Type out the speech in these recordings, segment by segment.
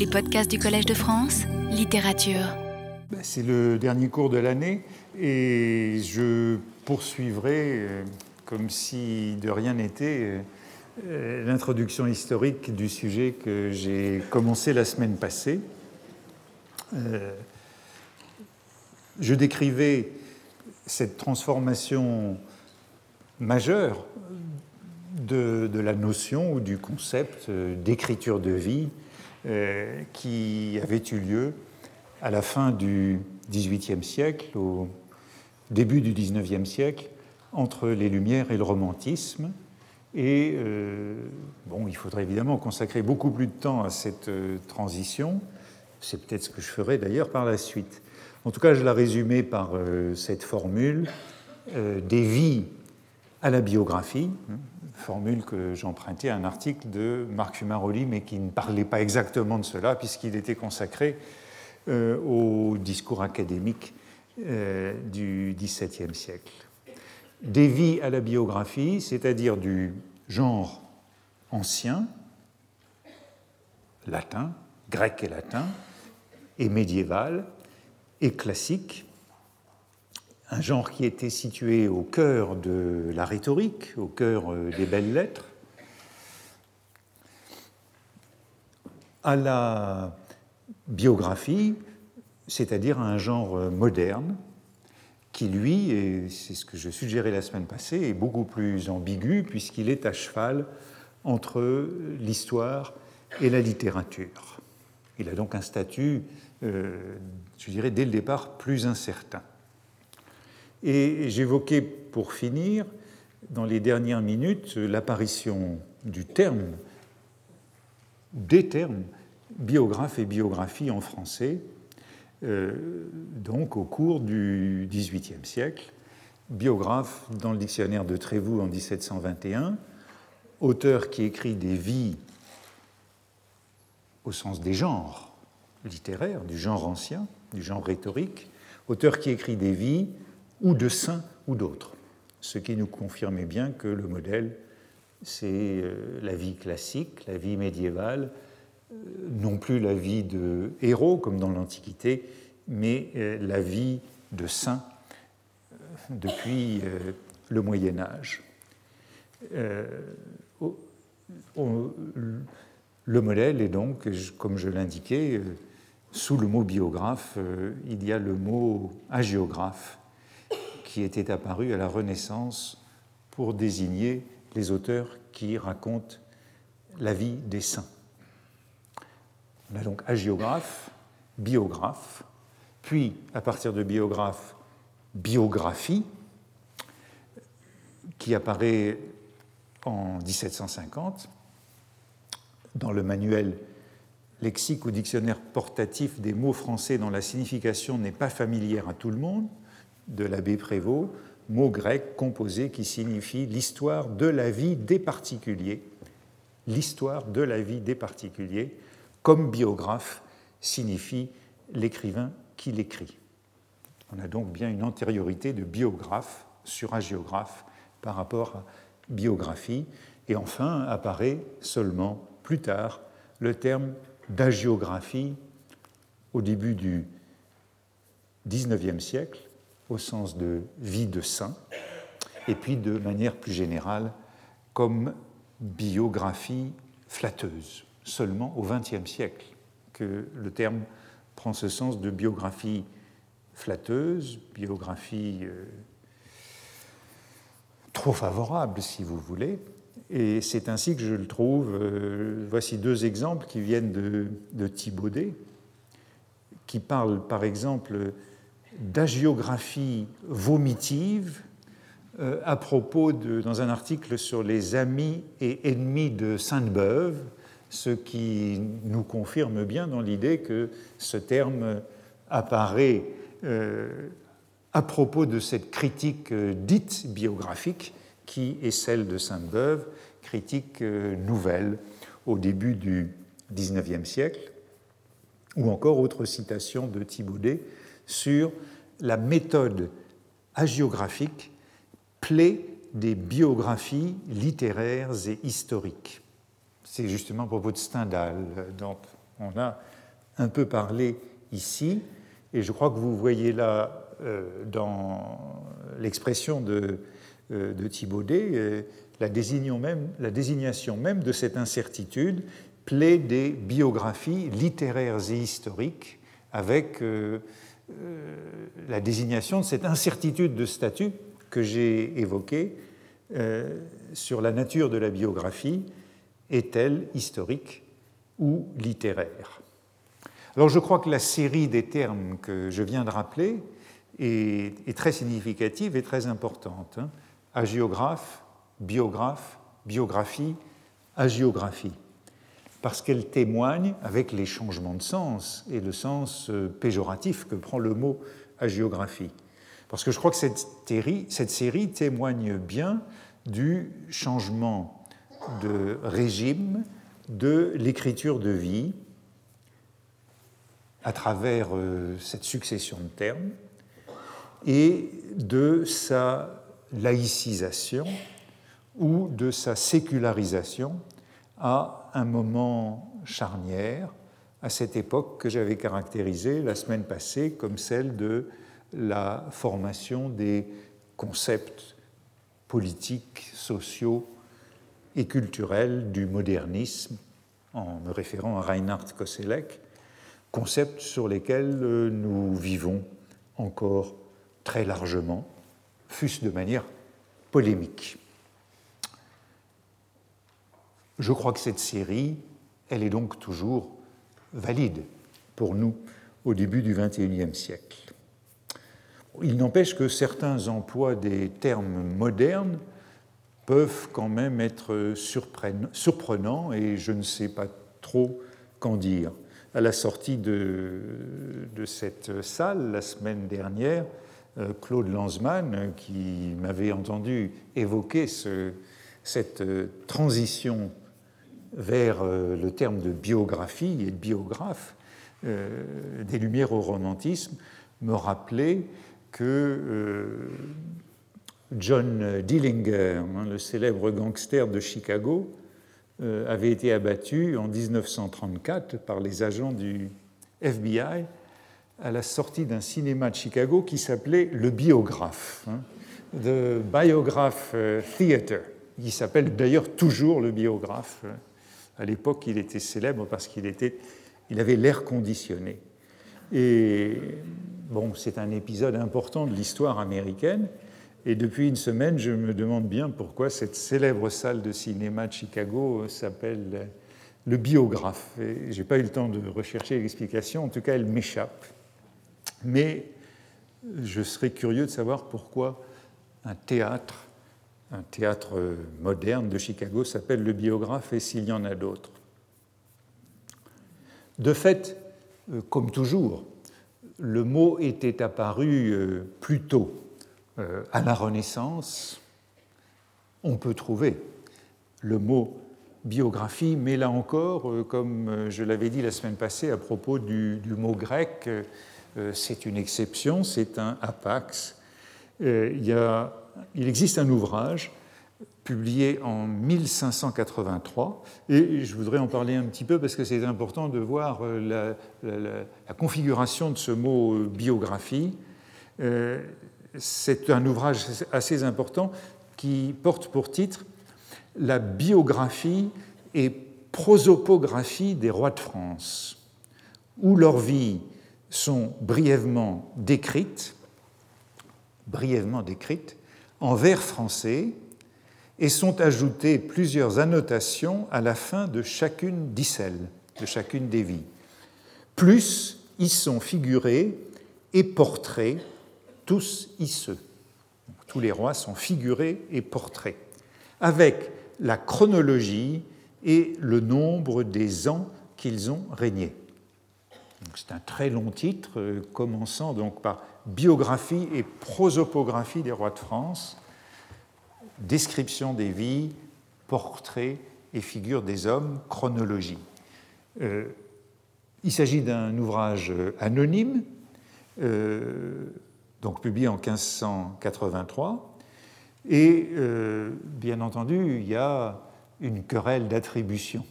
Les podcasts du Collège de France, littérature. Ben, c'est le dernier cours de l'année et je poursuivrai, euh, comme si de rien n'était, euh, l'introduction historique du sujet que j'ai commencé la semaine passée. Euh, je décrivais cette transformation majeure de, la notion ou du concept euh, d'écriture de vie euh, qui avait eu lieu à la fin du XVIIIe siècle, au début du XIXe siècle, entre les Lumières et le romantisme. Et euh, bon, il faudrait évidemment consacrer beaucoup plus de temps à cette transition. C'est peut-être ce que je ferai d'ailleurs par la suite. En tout cas, je la résumais par cette formule des vies à la biographie, formule que j'empruntais à un article de Marc Fumaroli, mais qui ne parlait pas exactement de cela, puisqu'il était consacré euh, au discours académique euh, du XVIIe siècle. Des vies à la biographie, c'est-à-dire du genre ancien, latin, grec et latin, et médiéval, et classique, un genre qui était situé au cœur de la rhétorique, au cœur euh, des belles lettres, à la biographie, c'est-à-dire à un genre euh, moderne, qui lui, et c'est ce que je suggérais la semaine passée, est beaucoup plus ambigu puisqu'il est à cheval entre l'histoire et la littérature. Il a donc un statut, euh, je dirais, dès le départ plus incertain. Et j'évoquais pour finir, dans les dernières minutes, l'apparition du terme, des termes biographe et biographie en français, euh, donc au cours du XVIIIe siècle. Biographe dans le dictionnaire de Trévoux en 1721, auteur qui écrit des vies au sens des genres littéraires, du genre ancien, du genre rhétorique, auteur qui écrit des vies ou de saints ou d'autres. Ce qui nous confirmait bien que le modèle, c'est euh, la vie classique, la vie médiévale, euh, non plus la vie de héros comme dans l'Antiquité, mais euh, la vie de saints depuis le Moyen Âge. Le modèle est donc, comme je l'indiquais, sous le mot biographe, il y a le mot hagiographe qui était apparu à la Renaissance pour désigner les auteurs qui racontent la vie des saints. On a donc hagiographe, biographe, puis à partir de biographe, biographie, qui apparaît en 1750 dans le manuel lexique ou dictionnaire portatif des mots français dont la signification n'est pas familière à tout le monde, de l'abbé Prévost, mot grec composé qui signifie l'histoire de la vie des particuliers, l'histoire de la vie des particuliers, comme biographe signifie l'écrivain qui l'écrit. On a donc bien une antériorité de biographe sur hagiographe par rapport à biographie. Et enfin apparaît seulement plus tard le terme d'agiographie au début du XIXe siècle au sens de vie de saint, et puis de manière plus générale comme biographie flatteuse, seulement au XXe siècle que le terme prend ce sens de biographie flatteuse, biographie euh, trop favorable, si vous voulez. Et c'est ainsi que je le trouve. Euh, voici deux exemples qui viennent de, de Thibaudet, qui parlent par exemple d'agiographie vomitive euh, à propos dans un article sur les amis et ennemis de Sainte-Beuve, ce qui nous confirme bien dans l'idée que ce terme apparaît euh, à propos de cette critique euh, dite biographique qui est celle de Sainte-Beuve, critique nouvelle au début du XIXe siècle, ou encore autre citation de Thibaudet sur la méthode hagiographique plaît des biographies littéraires et historiques. C'est justement à propos de Stendhal, dont on a un peu parlé ici, et je crois que vous voyez là dans l'expression de, de Thibaudet la, la désignation même de cette incertitude plaît des biographies littéraires et historiques avec la désignation de cette incertitude de statut que j'ai évoquée euh, sur la nature de la biographie est-elle historique ou littéraire? Alors je crois que la série des termes que je viens de rappeler est, très significative et très importante. Hein. Agiographe, biographe, biographie, agiographie parce qu'elle témoigne, avec les changements de sens et le sens euh, péjoratif que prend le mot agiographie. Parce que je crois que cette série, cette série témoigne bien du changement de régime de l'écriture de vie à travers euh, cette succession de termes et de sa laïcisation ou de sa sécularisation à un moment charnière, à cette époque que j'avais caractérisée la semaine passée comme celle de la formation des concepts politiques, sociaux et culturels du modernisme, en me référant à Reinhard Koselleck, concepts sur lesquels nous vivons encore très largement, fût-ce de manière polémique. Je crois que cette série, elle est donc toujours valide pour nous au début du XXIe siècle. Il n'empêche que certains emplois des termes modernes peuvent quand même être surprenants et je ne sais pas trop qu'en dire. À la sortie de, cette salle la semaine dernière, euh, Claude Lanzmann, qui m'avait entendu évoquer ce, cette euh, transition vers euh, le terme de biographie et de biographe euh, des Lumières au romantisme me rappelait que euh, John Dillinger, hein, le célèbre gangster de Chicago, avait été abattu en 1934 par les agents du FBI à la sortie d'un cinéma de Chicago qui s'appelait Le Biographe, hein, The Biograph Theater. Il s'appelle d'ailleurs toujours Le Biographe à l'époque, il était célèbre parce qu'il était, il avait l'air conditionné. Et bon, c'est un épisode important de l'histoire américaine. Et depuis une semaine, je me demande bien pourquoi cette célèbre salle de cinéma de Chicago s'appelle le biographe. Je n'ai pas eu le temps de rechercher l'explication, en tout cas, elle m'échappe. Mais je serais curieux de savoir pourquoi un théâtre un théâtre moderne de Chicago s'appelle Le Biographe et s'il y en a d'autres. De fait, euh, comme toujours, le mot était apparu euh, plus tôt euh, à la Renaissance. On peut trouver le mot biographie, mais là encore, comme je l'avais dit la semaine passée à propos du, mot grec, c'est une exception, c'est un apax. Il y a il existe un ouvrage publié en 1583, et je voudrais en parler un petit peu parce que c'est important de voir euh, la, configuration de ce mot euh, biographie. Euh, c'est un ouvrage assez important qui porte pour titre La biographie et prosopographie des rois de France, où leurs vies sont brièvement décrites, brièvement décrites, en vers français et sont ajoutées plusieurs annotations à la fin de chacune d'icelles, de chacune des vies. Plus y sont figurés et portraits, tous iceux. Tous les rois sont figurés et portraits, avec la chronologie et le nombre des ans qu'ils ont régné. C'est un très long titre, euh, commençant donc par biographie et prosopographie des rois de France, description des vies, portraits et figures des hommes, chronologie. Euh, il s'agit d'un ouvrage anonyme, euh, donc publié en 1583, et bien entendu, il y a une querelle d'attribution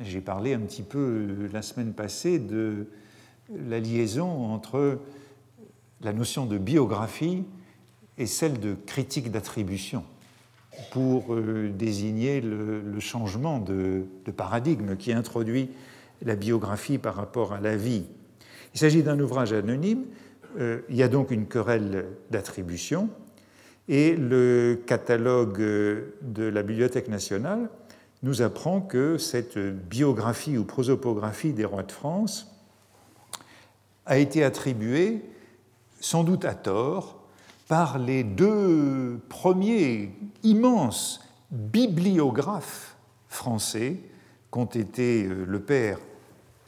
J'ai parlé un petit peu la semaine passée de la liaison entre la notion de biographie et celle de critique d'attribution pour euh, désigner le, changement de, paradigme qui introduit la biographie par rapport à la vie. Il s'agit d'un ouvrage anonyme, euh, il y a donc une querelle d'attribution, et le catalogue de la Bibliothèque nationale nous apprend que cette biographie ou prosopographie des rois de France a été attribuée, sans doute à tort, par les deux premiers immenses bibliographes français qu'ont été euh, le père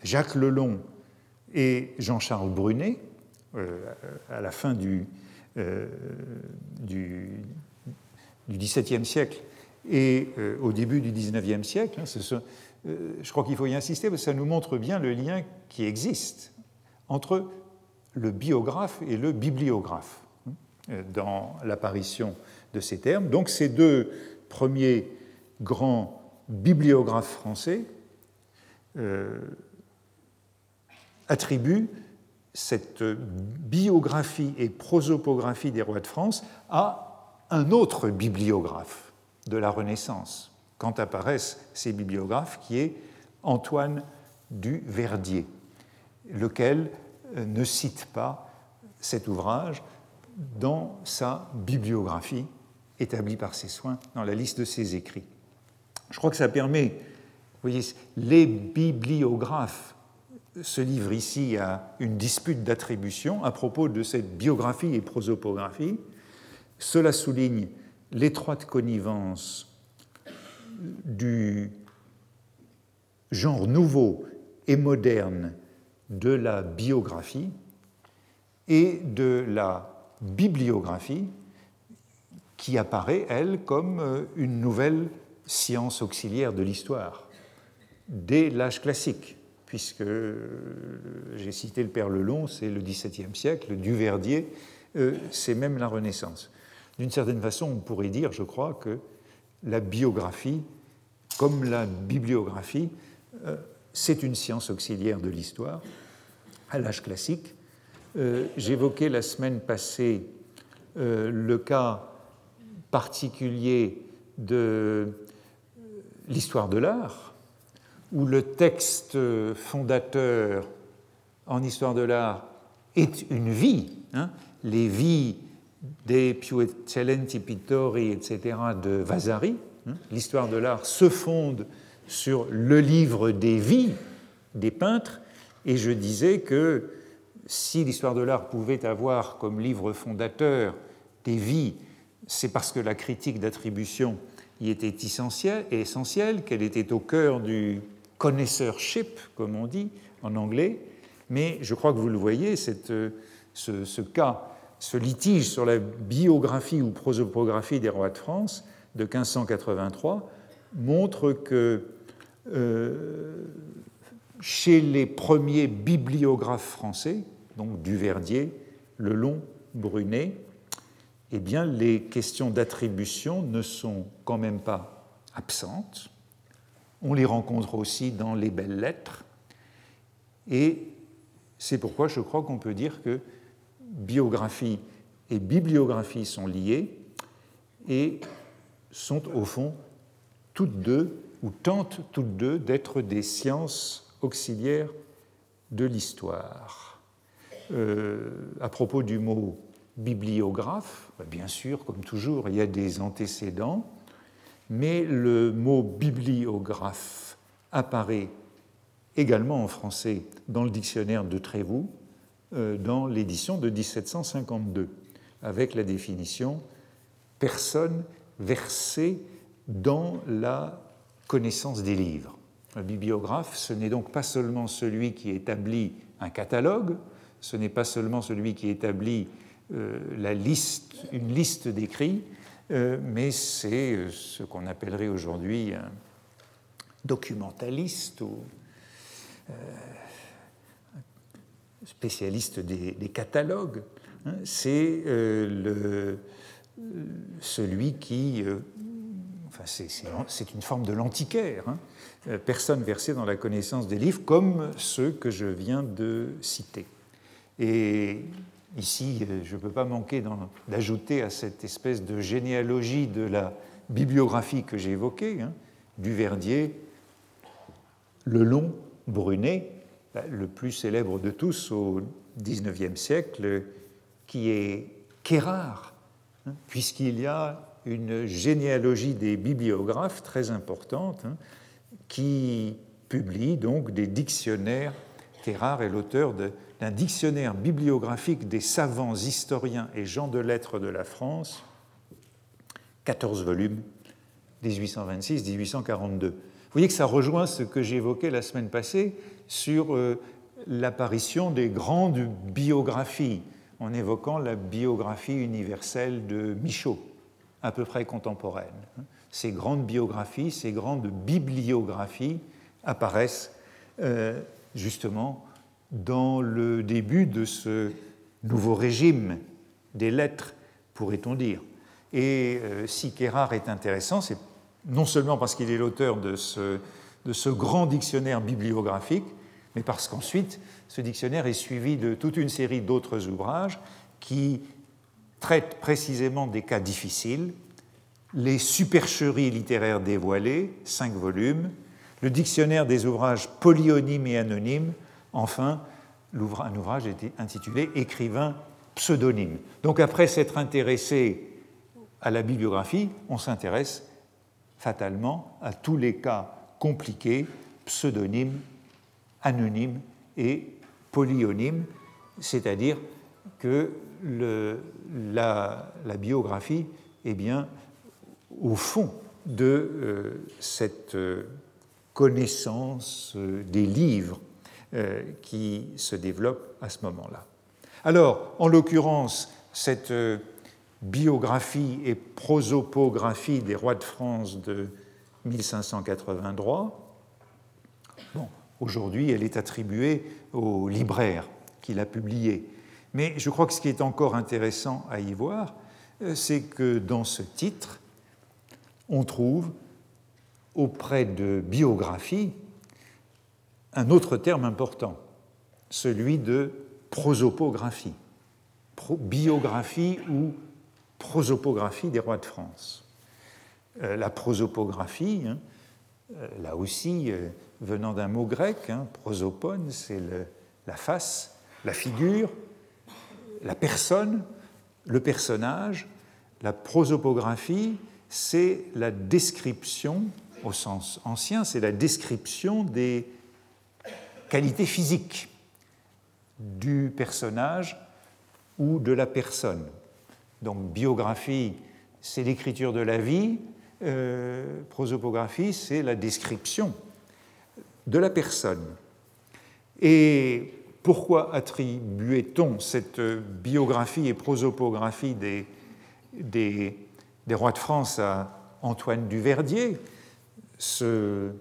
Jacques Lelon et Jean-Charles Brunet euh, à la fin du, euh, du, XVIIe siècle et au début du XIXe siècle. Hein, je crois qu'il faut y insister parce que ça nous montre bien le lien qui existe entre le biographe et le bibliographe. Euh, dans l'apparition de ces termes. Donc ces deux premiers grands bibliographes français euh, attribuent cette biographie et prosopographie des rois de France à un autre bibliographe de la Renaissance, quand apparaissent ces bibliographes, qui est Antoine du Verdier, lequel ne cite pas cet ouvrage, dans sa bibliographie établie par ses soins dans la liste de ses écrits. Je crois que ça permet, vous voyez, les bibliographes se livrent ici à une dispute d'attribution à propos de cette biographie et prosopographie. Cela souligne l'étroite connivence du genre nouveau et moderne de la biographie et de la bibliographie qui apparaît, elle, comme euh, une nouvelle science auxiliaire de l'histoire, dès l'âge classique, puisque euh, j'ai cité le Père Lelon, c'est le XVIIe siècle, Duverdier, euh, c'est même la Renaissance. D'une certaine façon, on pourrait dire, je crois, que la biographie, comme la bibliographie, c'est une science auxiliaire de l'histoire à l'âge classique, euh, j'évoquais la semaine passée euh, le cas particulier de euh, l'histoire de l'art, où le texte fondateur en histoire de l'art est une vie, hein, les vies des più eccellenti pittori, etc., de Vasari. Hein. L'histoire de l'art se fonde sur le livre des vies des peintres, et je disais que si l'histoire de l'art pouvait avoir comme livre fondateur des vies, c'est parce que la critique d'attribution y était essentielle, essentielle qu'elle était au cœur du connoisseurship, comme on dit en anglais. Mais je crois que vous le voyez, cette, ce, cas, ce litige sur la biographie ou prosopographie des rois de France de 1583 montre que euh, chez les premiers bibliographes français, donc Duverdier, Lelon, Brunet, eh bien, les questions d'attribution ne sont quand même pas absentes. On les rencontre aussi dans les belles lettres. Et c'est pourquoi je crois qu'on peut dire que biographie et bibliographie sont liées et sont au fond toutes deux, ou tentent toutes deux, d'être des sciences auxiliaires de l'histoire. Euh, à propos du mot bibliographe, bah, bien sûr, comme toujours, il y a des antécédents, mais le mot bibliographe apparaît également en français dans le dictionnaire de Trévoux, euh, dans l'édition de 1752, avec la définition personne versée dans la connaissance des livres. Un bibliographe, ce n'est donc pas seulement celui qui établit un catalogue, ce n'est pas seulement celui qui établit euh, une liste d'écrits, euh, mais c'est euh, ce qu'on appellerait aujourd'hui un documentaliste ou spécialiste des, catalogues. Hein. c'est celui qui c'est une forme de l'antiquaire, hein. euh, personne versée dans la connaissance des livres, comme ceux que je viens de citer. Et ici, euh, je ne peux pas manquer d'ajouter à cette espèce de généalogie de la bibliographie que j'ai évoquée, hein, Duverdier, Lelon, Brunet, bah, le plus célèbre de tous au XIXe siècle, qui est Kérard, hein, puisqu'il y a une généalogie des bibliographes très importante hein, qui publie donc des dictionnaires. Kérard est l'auteur d'un dictionnaire bibliographique des savants, historiens et gens de lettres de la France, 14 volumes, 1826-1842. Vous voyez que ça rejoint ce que j'évoquais la semaine passée sur euh, l'apparition des grandes biographies, en évoquant la biographie universelle de Michaud, à peu près contemporaine. Ces grandes biographies, ces grandes bibliographies apparaissent euh, justement dans le début de ce nouveau régime des lettres, pourrait-on dire. Et euh, si Kérard est intéressant, c'est non seulement parce qu'il est l'auteur de ce grand dictionnaire bibliographique, mais parce qu'ensuite, ce dictionnaire est suivi de toute une série d'autres ouvrages qui traitent précisément des cas difficiles, les supercheries littéraires dévoilées, cinq volumes, le dictionnaire des ouvrages polyonymes et anonymes, enfin, un ouvrage intitulé Écrivain pseudonyme. Donc après s'être intéressé à la bibliographie, on s'intéresse fatalement à tous les cas compliqués, pseudonymes, anonymes et polyonymes, c'est-à-dire que la, biographie est bien au fond de euh, cette euh, connaissance euh, des livres qui se développe à ce moment-là. Alors, en l'occurrence, cette biographie et prosopographie des rois de France de 1583, bon, aujourd'hui elle est attribuée au libraire qui l'a publiée. Mais je crois que ce qui est encore intéressant à y voir, euh, c'est que dans ce titre, on trouve auprès de biographie un autre terme important, celui de prosopographie. biographie ou prosopographie des rois de France. Euh, la prosopographie, hein, euh, là aussi, venant d'un mot grec, hein, prosopone, c'est la face, la figure, la personne, le personnage. La prosopographie, c'est la description, au sens ancien, c'est la description des qualités physiques du personnage ou de la personne. Donc biographie, c'est l'écriture de la vie, euh, prosopographie, c'est la description de la personne. Et pourquoi attribuait-on cette biographie et prosopographie des, rois de France à Antoine Duverdier, ce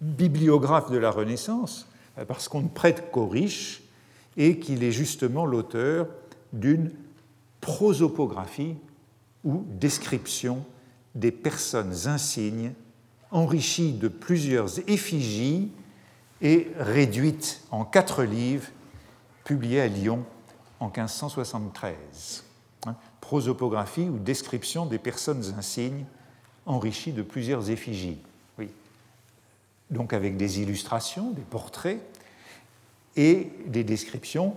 bibliographe de la Renaissance Parce qu'on ne prête qu'aux riches et qu'il est justement l'auteur d'une prosopographie ou description des personnes insignes enrichies de plusieurs effigies et réduites en quatre livres publiés à Lyon en 1573. Hein, prosopographie ou description des personnes insignes enrichies de plusieurs effigies. Oui. Donc avec des illustrations, des portraits et des descriptions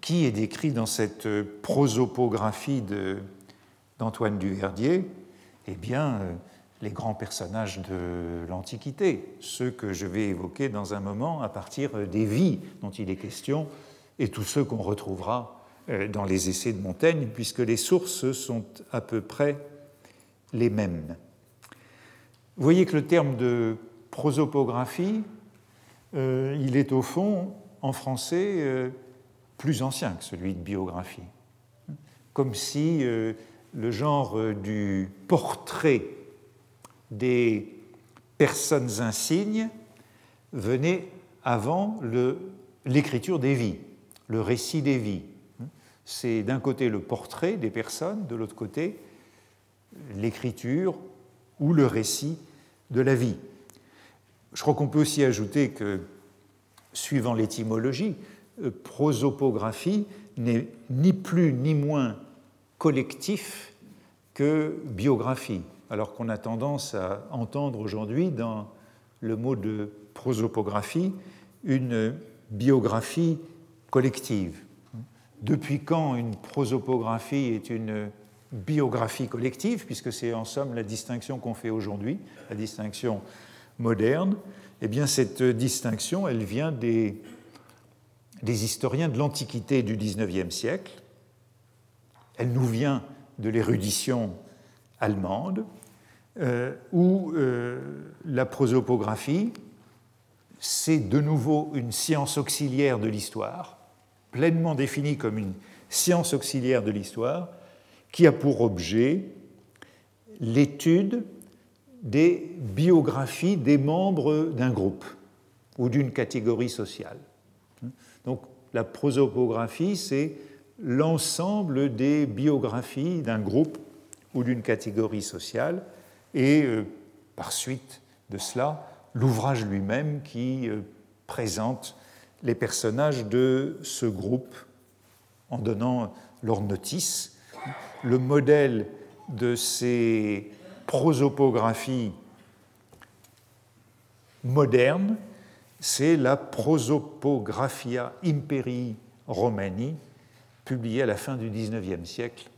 qui est décrit dans cette prosopographie d'Antoine Duverdier? Eh bien, euh, les grands personnages de l'Antiquité, ceux que je vais évoquer dans un moment à partir des vies dont il est question, et tous ceux qu'on retrouvera euh, dans les essais de Montaigne, puisque les sources sont à peu près les mêmes. Vous voyez que le terme de prosopographie, euh, il est au fond, en français, plus ancien que celui de biographie. Comme si euh, le genre euh, du portrait des personnes insignes venait avant l'écriture des vies, le récit des vies. C'est d'un côté le portrait des personnes, de l'autre côté l'écriture ou le récit de la vie. Je crois qu'on peut aussi ajouter que, suivant l'étymologie, euh, prosopographie n'est ni plus ni moins collectif que biographie, alors qu'on a tendance à entendre aujourd'hui dans le mot de prosopographie une biographie collective. Depuis quand une prosopographie est une biographie collective, puisque c'est en somme la distinction qu'on fait aujourd'hui, la distinction moderne, eh bien cette distinction, elle vient des, historiens de l'Antiquité du XIXe siècle, elle nous vient de l'érudition allemande, euh, où euh, la prosopographie, c'est de nouveau une science auxiliaire de l'histoire, pleinement définie comme une science auxiliaire de l'histoire, qui a pour objet l'étude des biographies des membres d'un groupe ou d'une catégorie sociale. Donc la prosopographie, c'est l'ensemble des biographies d'un groupe ou d'une catégorie sociale, et euh, par suite de cela, l'ouvrage lui-même qui euh, présente les personnages de ce groupe en donnant leur notice. Le modèle de ces prosopographies modernes, c'est la Prosopographia Imperii Romani, publiée à la fin du XIXe siècle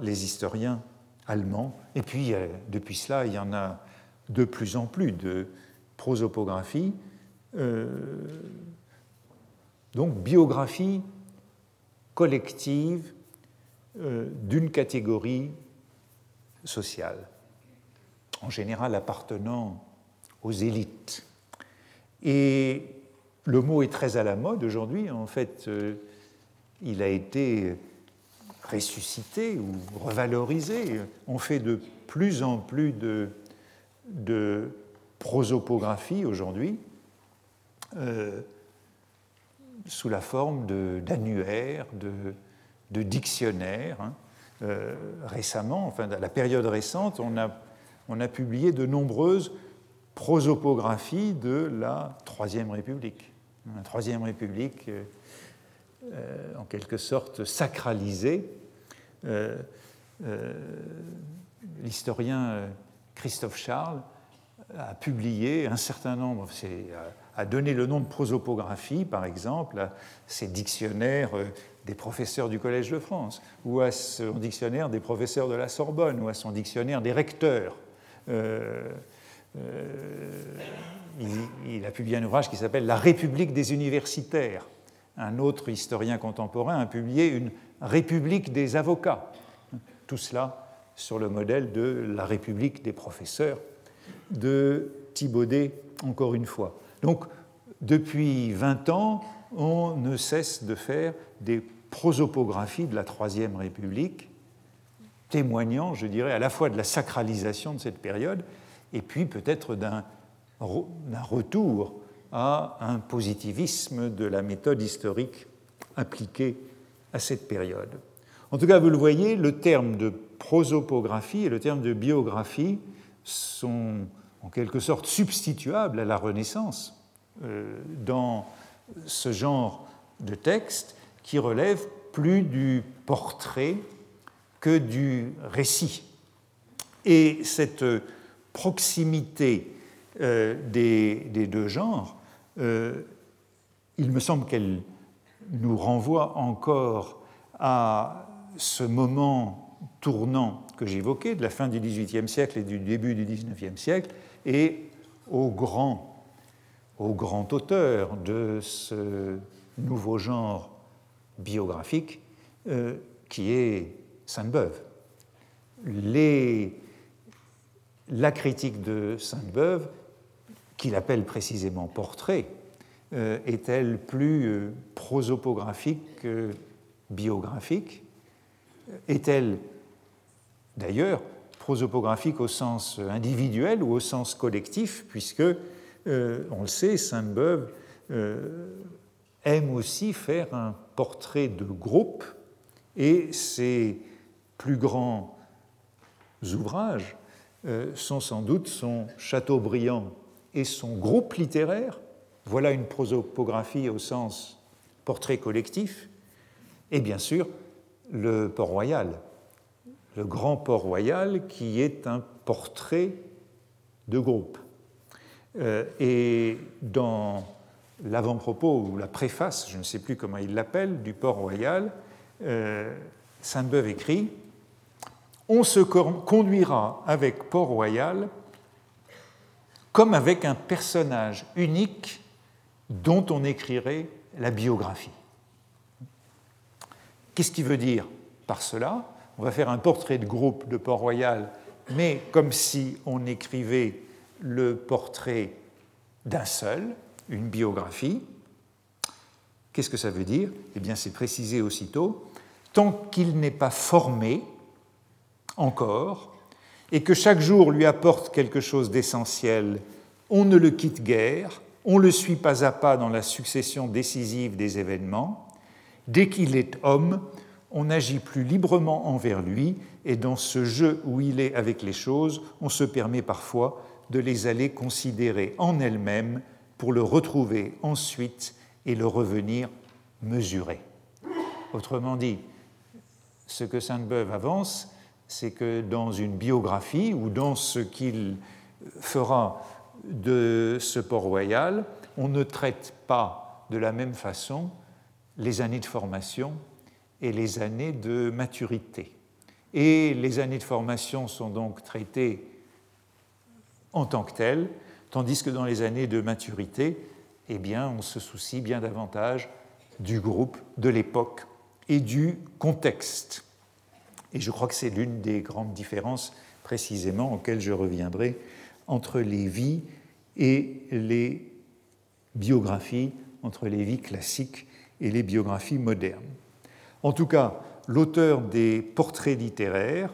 les historiens allemands. Et puis, euh, depuis cela, il y en a de plus en plus de prosopographies. Euh, donc, biographie collective euh, d'une catégorie sociale, en général appartenant aux élites. Et le mot est très à la mode aujourd'hui. En fait, euh, il a été ressuscité ou revalorisé. On fait de plus en plus de, de prosopographie aujourd'hui euh, sous la forme d'annuaires, de, de, dictionnaires. Hein. Euh, récemment, enfin, à la période récente, on a, on a publié de nombreuses prosopographies de la Troisième République. La Troisième République, euh, euh, en quelque sorte sacralisée. L'historien Christophe Charles a publié un certain nombre, a donné le nom de prosopographie, par exemple, à ces dictionnaires des professeurs du Collège de France, ou à son dictionnaire des professeurs de la Sorbonne, ou à son dictionnaire des recteurs. Euh, euh, il, a publié un ouvrage qui s'appelle La République des universitaires. Un autre historien contemporain a publié une République des avocats. Tout cela sur le modèle de la République des professeurs de Thibaudet, encore une fois. Donc, depuis 20 ans, on ne cesse de faire des prosopographie de la Troisième République, témoignant, je dirais, à la fois de la sacralisation de cette période et puis peut-être d'un retour à un positivisme de la méthode historique appliquée à cette période. En tout cas, vous le voyez, le terme de prosopographie et le terme de biographie sont en quelque sorte substituables à la Renaissance euh, dans ce genre de texte qui relève plus du portrait que du récit. Et cette proximité euh, des, deux genres, euh, il me semble qu'elle nous renvoie encore à ce moment tournant que j'évoquais, de la fin du XVIIIe siècle et du début du XIXe siècle, et au grand, au grand auteur de ce nouveau genre biographique euh, qui est Sainte-Beuve. La critique de Sainte-Beuve, qu'il appelle précisément portrait, euh, est-elle plus euh, prosopographique que biographique? Est-elle d'ailleurs prosopographique au sens individuel ou au sens collectif, puisque, on le sait, Sainte-Beuve aime aussi faire un portrait de groupe et ses plus grands ouvrages euh, sont sans doute son Chateaubriand et son groupe littéraire. Voilà une prosopographie au sens portrait collectif. Et bien sûr, le Port-Royal, le grand Port-Royal qui est un portrait de groupe. Euh, et dans l'avant-propos ou la préface, je ne sais plus comment il l'appelle, du Port-Royal, euh, Sainte-Beuve écrit On se conduira avec Port-Royal comme avec un personnage unique dont on écrirait la biographie. Qu'est-ce qu'il veut dire par cela? On va faire un portrait de groupe de Port-Royal, mais comme si on écrivait le portrait d'un seul, une biographie. Qu'est-ce que ça veut dire? Eh bien, c'est précisé aussitôt. Tant qu'il n'est pas formé encore, et que chaque jour lui apporte quelque chose d'essentiel, on ne le quitte guère, on le suit pas à pas dans la succession décisive des événements. Dès qu'il est homme, on agit plus librement envers lui, et dans ce jeu où il est avec les choses, on se permet parfois de les aller considérer en elles-mêmes pour le retrouver ensuite et le revenir mesurer. Autrement dit, ce que Sainte-Beuve avance, c'est que dans une biographie ou dans ce qu'il fera de ce port royal, on ne traite pas de la même façon les années de formation et les années de maturité. Et les années de formation sont donc traitées en tant que telles, tandis que dans les années de maturité, eh on se soucie bien davantage du groupe, de l'époque et du contexte. Et je crois que c'est l'une des grandes différences précisément auxquelles je reviendrai entre les vies et les biographies, entre les vies classiques et les biographies modernes. En tout cas, l'auteur des portraits littéraires,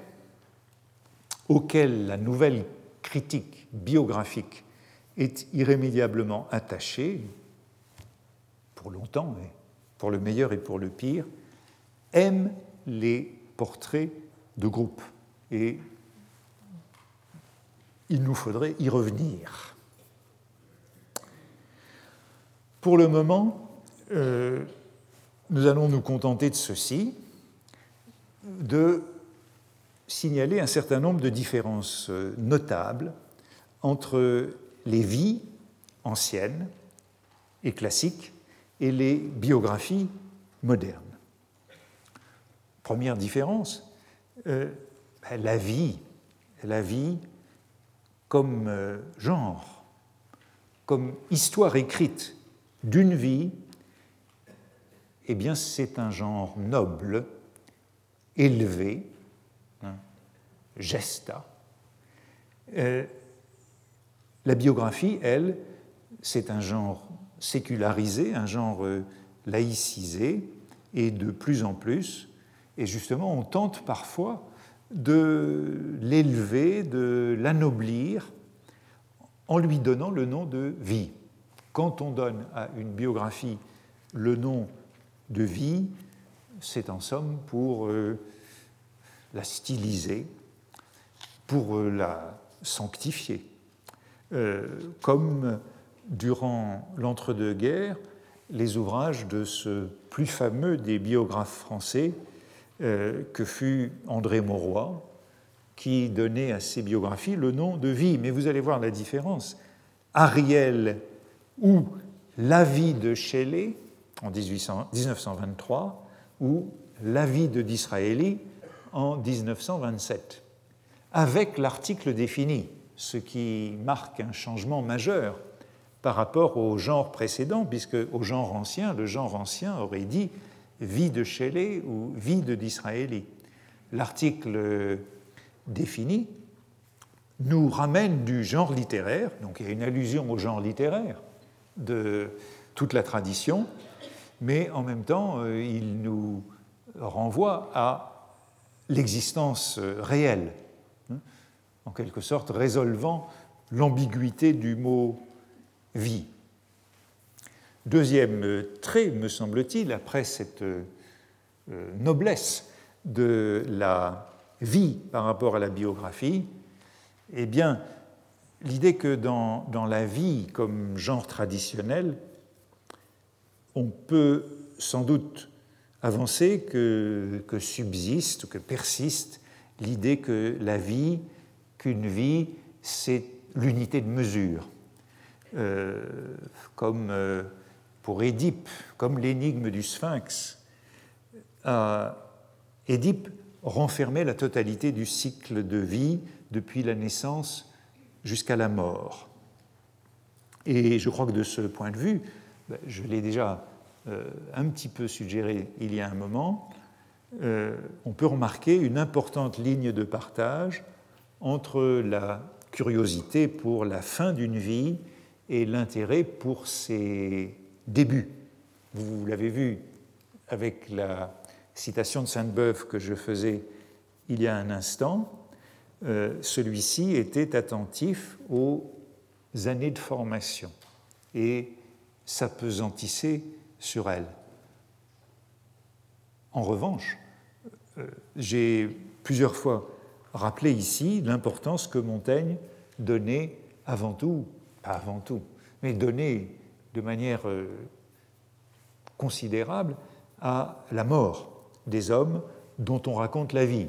auxquels la nouvelle critique biographique est irrémédiablement attaché, pour longtemps, pour le meilleur et pour le pire, aime les portraits de groupe. Et il nous faudrait y revenir. Pour le moment, euh, nous allons nous contenter de ceci, de signaler un certain nombre de différences euh, notables entre les vies anciennes et classiques et les biographies modernes. Première différence, euh, ben, la vie, la vie comme euh, genre, comme histoire écrite d'une vie, eh bien c'est un genre noble, élevé, hein, gesta. Euh, la biographie, elle, c'est un genre sécularisé, un genre laïcisé, et de plus en plus, et justement on tente parfois de l'élever, de l'anoblir, en lui donnant le nom de vie. Quand on donne à une biographie le nom de vie, c'est en somme pour euh, la styliser, pour euh, la sanctifier. Euh, comme durant l'entre-deux-guerres, les ouvrages de ce plus fameux des biographes français, euh, que fut André Mauroy, qui donnait à ses biographies le nom de vie. Mais vous allez voir la différence. Ariel ou La vie de Shelley en 1923 ou La vie de Disraeli en 1927, avec l'article défini ce qui marque un changement majeur par rapport au genre précédent, puisque au genre ancien, le genre ancien aurait dit vie de Shelley ou vie de Disraeli. L'article défini nous ramène du genre littéraire, donc il y a une allusion au genre littéraire de toute la tradition, mais en même temps, euh, il nous renvoie à l'existence réelle en quelque sorte résolvant l'ambiguïté du mot vie. Deuxième trait, me semble-t-il, après cette euh, noblesse de la vie par rapport à la biographie, eh bien, l'idée que dans, la vie comme genre traditionnel, on peut sans doute avancer que, que subsiste, que persiste l'idée que la vie, qu'une vie, c'est l'unité de mesure. Euh, comme euh, pour Édipe, comme l'énigme du sphinx, euh, Édipe renfermait la totalité du cycle de vie depuis la naissance jusqu'à la mort. Et je crois que de ce point de vue, ben, je l'ai déjà un petit peu suggéré il y a un moment, on peut remarquer une importante ligne de partage entre la curiosité pour la fin d'une vie et l'intérêt pour ses débuts. Vous l'avez vu avec la citation de Sainte-Beuve que je faisais il y a un instant, euh, celui-ci était attentif aux années de formation et s'apesantissait sur elles. En revanche, euh, j'ai plusieurs fois rappelé ici l'importance que Montaigne donnait avant tout pas avant tout, mais donné de manière euh, considérable à la mort des hommes dont on raconte la vie,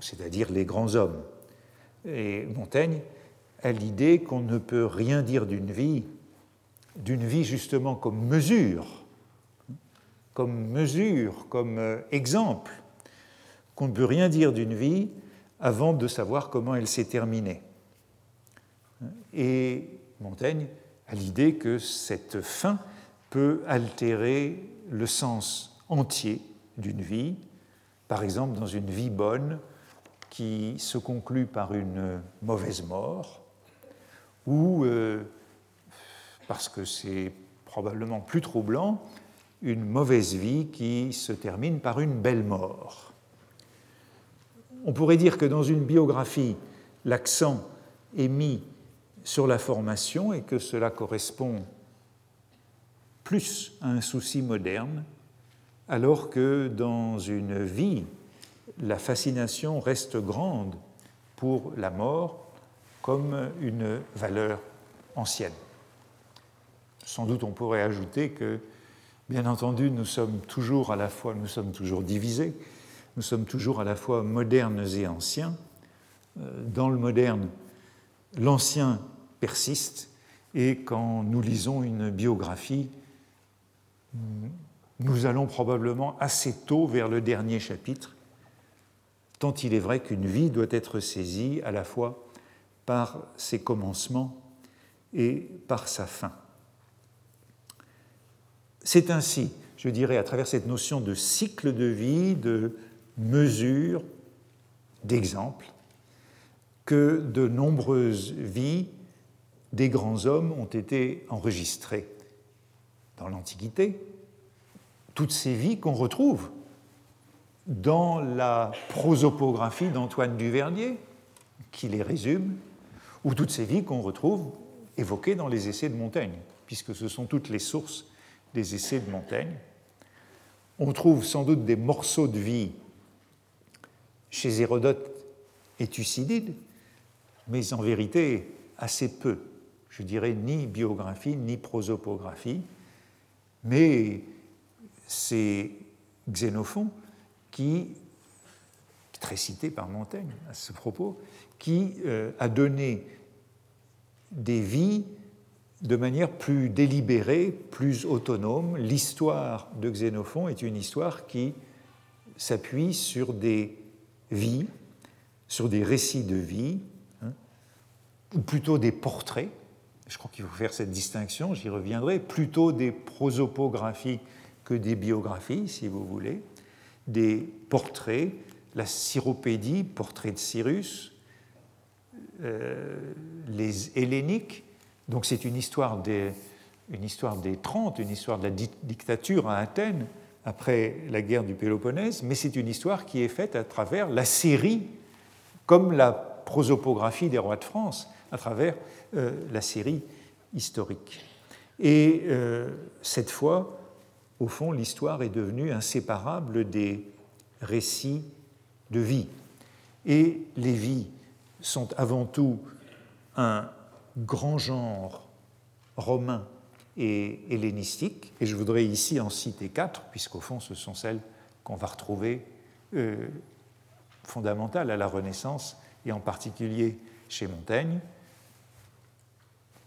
c'est-à-dire les grands hommes. Et Montaigne a l'idée qu'on ne peut rien dire d'une vie, d'une vie justement comme mesure, comme mesure, comme euh, exemple, qu'on ne peut rien dire d'une vie avant de savoir comment elle s'est terminée. Et Montaigne a l'idée que cette fin peut altérer le sens entier d'une vie, par exemple dans une vie bonne qui se conclut par une mauvaise mort, ou, euh, parce que c'est probablement plus troublant, une mauvaise vie qui se termine par une belle mort. On pourrait dire que dans une biographie, l'accent est mis sur la formation et que cela correspond plus à un souci moderne, alors que dans une vie, la fascination reste grande pour la mort comme une valeur ancienne. Sans doute on pourrait ajouter que, bien entendu, nous sommes toujours à la fois, nous sommes toujours divisés, nous sommes toujours à la fois modernes et anciens. Euh, dans le moderne, l'ancien persiste et quand nous lisons une biographie, nous allons probablement assez tôt vers le dernier chapitre, tant il est vrai qu'une vie doit être saisie à la fois par ses commencements et par sa fin. C'est ainsi, je dirais, à travers cette notion de cycle de vie, de mesure, d'exemple, que de nombreuses vies des grands hommes ont été enregistrés dans l'Antiquité. Toutes ces vies qu'on retrouve dans la prosopographie d'Antoine Duvernier, qui les résume, ou toutes ces vies qu'on retrouve évoquées dans les essais de Montaigne, puisque ce sont toutes les sources des essais de Montaigne. On trouve sans doute des morceaux de vie chez Hérodote et Thucydide, mais en vérité assez peu je dirais, ni biographie, ni prosopographie, mais c'est Xénophon qui, très cité par Montaigne à ce propos, qui euh, a donné des vies de manière plus délibérée, plus autonome. L'histoire de Xénophon est une histoire qui s'appuie sur des vies, sur des récits de vie, hein, ou plutôt des portraits je crois qu'il faut faire cette distinction, j'y reviendrai, plutôt des prosopographies que des biographies, si vous voulez, des portraits, la syropédie, portrait de Cyrus, euh, les helléniques, donc c'est une histoire des, une histoire des 30, une histoire de la dictature à Athènes après la guerre du Péloponnèse, mais c'est une histoire qui est faite à travers la série, comme la prosopographie des rois de France, à travers euh, la série historique. Et euh, cette fois, au fond, l'histoire est devenue inséparable des récits de vie. Et les vies sont avant tout un grand genre romain et hellénistique, et je voudrais ici en citer quatre, puisqu'au fond ce sont celles qu'on va retrouver euh, fondamentales à la Renaissance, et en particulier chez Montaigne.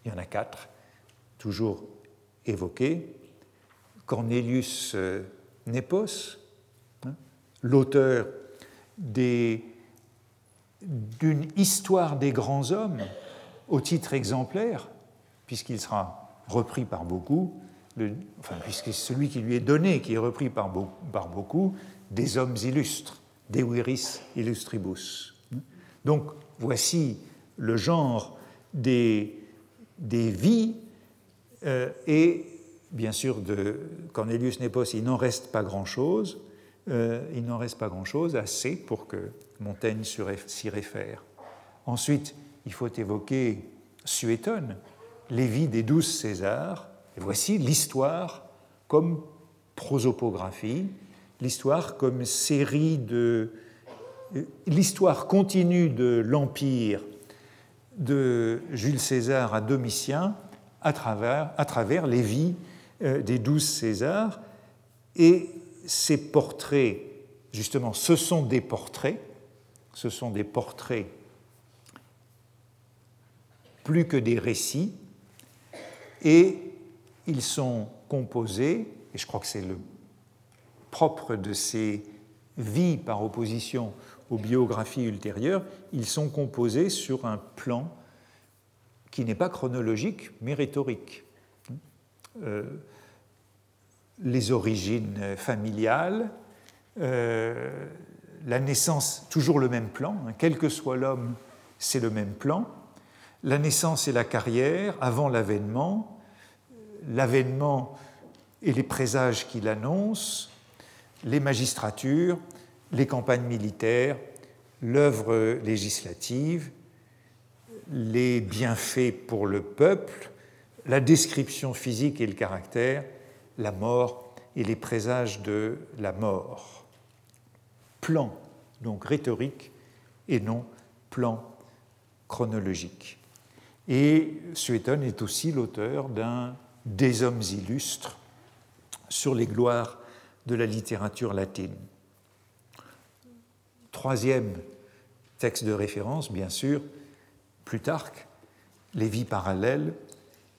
Il y en a quatre, toujours évoqués. Cornelius euh, Nepos, hein, l'auteur d'une histoire des grands hommes au titre exemplaire, puisqu'il sera repris par beaucoup, enfin, puisque celui qui lui est donné, qui est repris par, par beaucoup, des hommes illustres, des viris illustribus. Donc voici le genre des, des vies, euh, et bien sûr de Cornelius Nepos, il n'en reste pas grand-chose, euh, il n'en reste pas grand-chose, assez pour que Montaigne s'y réfère. Ensuite, il faut évoquer Suétone, les vies des douze Césars, et voici l'histoire comme prosopographie, l'histoire comme série de. l'histoire continue de l'Empire de Jules César à Domitien à travers, à travers les vies euh, des douze Césars. Et ces portraits, justement, ce sont des portraits, ce sont des portraits plus que des récits, et ils sont composés, et je crois que c'est le propre de ces vies par opposition aux biographies ultérieures, ils sont composés sur un plan qui n'est pas chronologique, mais rhétorique. Euh, les origines familiales, euh, la naissance, toujours le même plan, hein, quel que soit l'homme, c'est le même plan. La naissance et la carrière avant l'avènement, l'avènement et les présages qu'il annonce, les magistratures, les campagnes militaires, l'œuvre législative, les bienfaits pour le peuple, la description physique et le caractère, la mort et les présages de la mort. Plan, donc rhétorique, et non plan chronologique. Et Suétone est aussi l'auteur d'un des hommes illustres sur les gloires de la littérature latine. Troisième texte de référence, bien sûr, Plutarque, Les vies parallèles,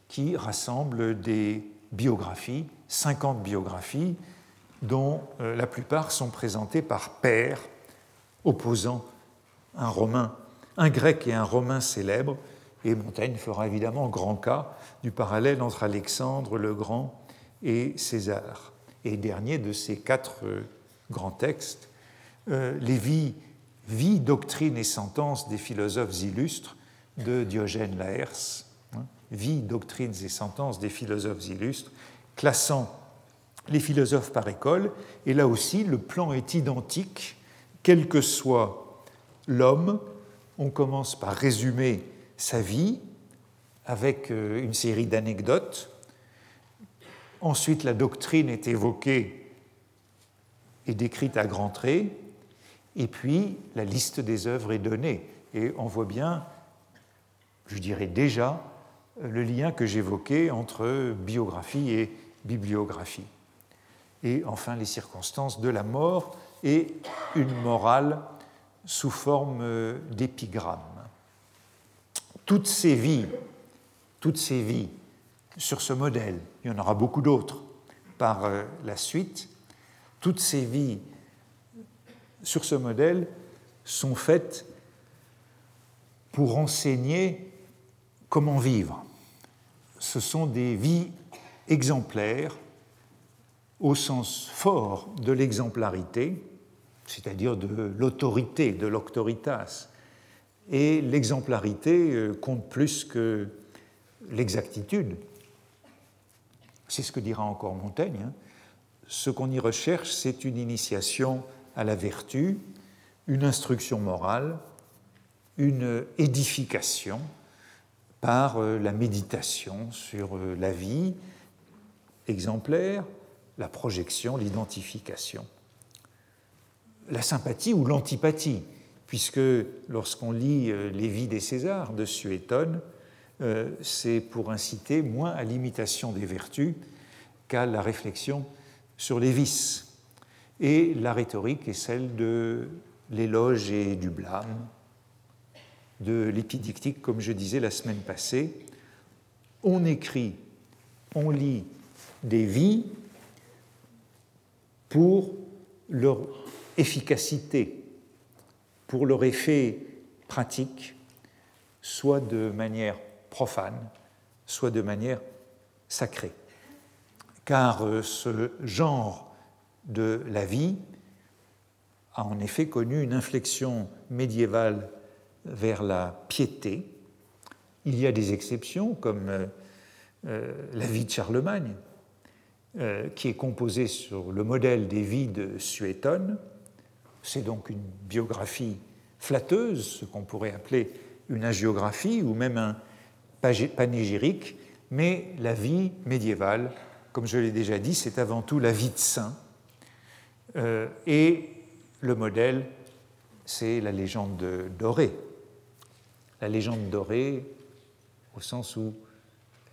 qui rassemble des biographies, 50 biographies, dont euh, la plupart sont présentées par pairs opposant un romain, un grec et un romain célèbre, et Montaigne fera évidemment grand cas du parallèle entre Alexandre le Grand et César. Et dernier de ces quatre euh, grands textes, euh, les vies, vie, doctrine et sentences des philosophes illustres de Diogène Laërce, hein, Vie, doctrines et sentences des philosophes illustres, classant les philosophes par école. Et là aussi, le plan est identique, quel que soit l'homme. On commence par résumer sa vie avec euh, une série d'anecdotes. Ensuite, la doctrine est évoquée et décrite à grands traits. Et puis, la liste des œuvres est donnée. Et on voit bien je dirais déjà, le lien que j'évoquais entre biographie et bibliographie. Et enfin, les circonstances de la mort et une morale sous forme d'épigramme. Toutes ces vies, toutes ces vies sur ce modèle, il y en aura beaucoup d'autres par euh, la suite, toutes ces vies sur ce modèle sont faites pour enseigner Comment vivre Ce sont des vies exemplaires au sens fort de l'exemplarité, c'est-à-dire de l'autorité, de l'auctoritas. Et l'exemplarité euh, compte plus que l'exactitude. C'est ce que dira encore Montaigne. Hein. Ce qu'on y recherche, c'est une initiation à la vertu, une instruction morale, une édification, par euh, la méditation sur euh, la vie exemplaire, la projection, l'identification. La sympathie ou l'antipathie, puisque lorsqu'on lit euh, Les vies des Césars de Suétone, c'est pour inciter moins à l'imitation des vertus qu'à la réflexion sur les vices. Et la rhétorique est celle de l'éloge et du blâme, de l'épidictique, comme je disais la semaine passée. On écrit, on lit des vies pour leur efficacité, pour leur effet pratique, soit de manière profane, soit de manière sacrée. Car euh, ce genre de la vie a en effet connu une inflexion médiévale vers la piété. Il y a des exceptions, comme euh, euh, la vie de Charlemagne, qui est composée sur le modèle des vies de Suétone. C'est donc une biographie flatteuse, ce qu'on pourrait appeler une agiographie ou même un panégyrique, mais la vie médiévale, comme je l'ai déjà dit, c'est avant tout la vie de saint. Euh, et le modèle, c'est la légende dorée. La légende dorée, au sens où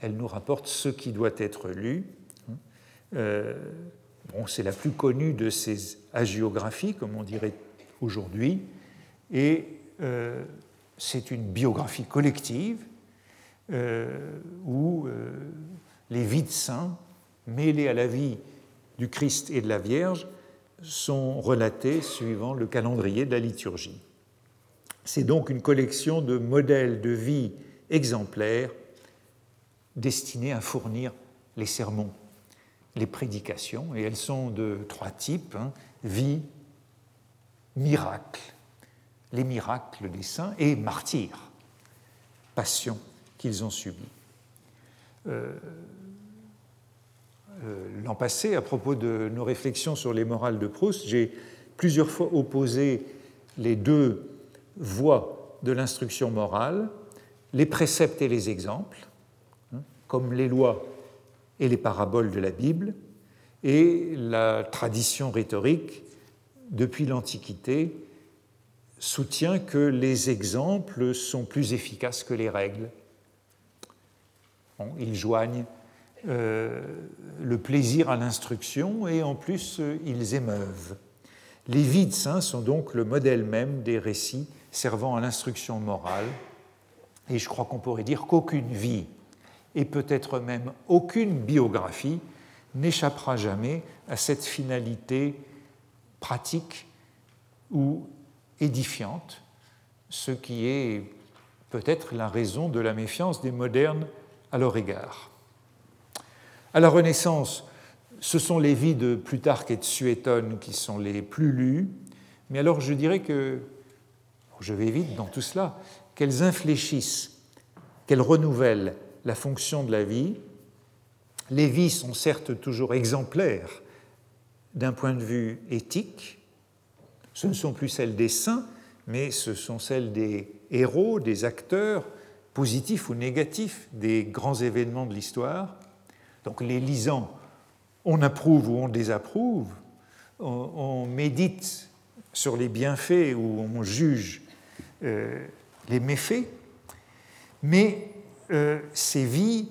elle nous rapporte ce qui doit être lu. Euh, bon, c'est la plus connue de ces hagiographies, comme on dirait aujourd'hui, et euh, c'est une biographie collective où les vies de saints, mêlées à la vie du Christ et de la Vierge, sont relatées suivant le calendrier de la liturgie. C'est donc une collection de modèles de vie exemplaires destinés à fournir les sermons, les prédications, et elles sont de trois types, hein, vie, miracle, les miracles des saints, et martyrs, passion qu'ils ont subi. Euh, euh, l'an passé, à propos de nos réflexions sur les morales de Proust, j'ai plusieurs fois opposé les deux voies de l'instruction morale, les préceptes et les exemples, hein, comme les lois et les paraboles de la Bible, et la tradition rhétorique depuis l'Antiquité soutient que les exemples sont plus efficaces que les règles. Ils joignent euh, le plaisir à l'instruction et en plus euh, ils émeuvent. Les vies de saints sont donc le modèle même des récits servant à l'instruction morale et je crois qu'on pourrait dire qu'aucune vie et peut-être même aucune biographie n'échappera jamais à cette finalité pratique ou édifiante, ce qui est peut-être la raison de la méfiance des modernes à leur égard. À la Renaissance, ce sont les vies de Plutarque et de Suétone qui sont les plus lues, mais alors je dirais que, je vais vite dans tout cela, qu'elles infléchissent, qu'elles renouvellent la fonction de la vie. Les vies sont certes toujours exemplaires d'un point de vue éthique, ce ne sont plus celles des saints, mais ce sont celles des héros, des acteurs, positifs ou négatifs des grands événements de l'histoire. Donc les lisant, on approuve ou on désapprouve, on, médite sur les bienfaits ou on juge euh, les méfaits, mais euh, ces vies,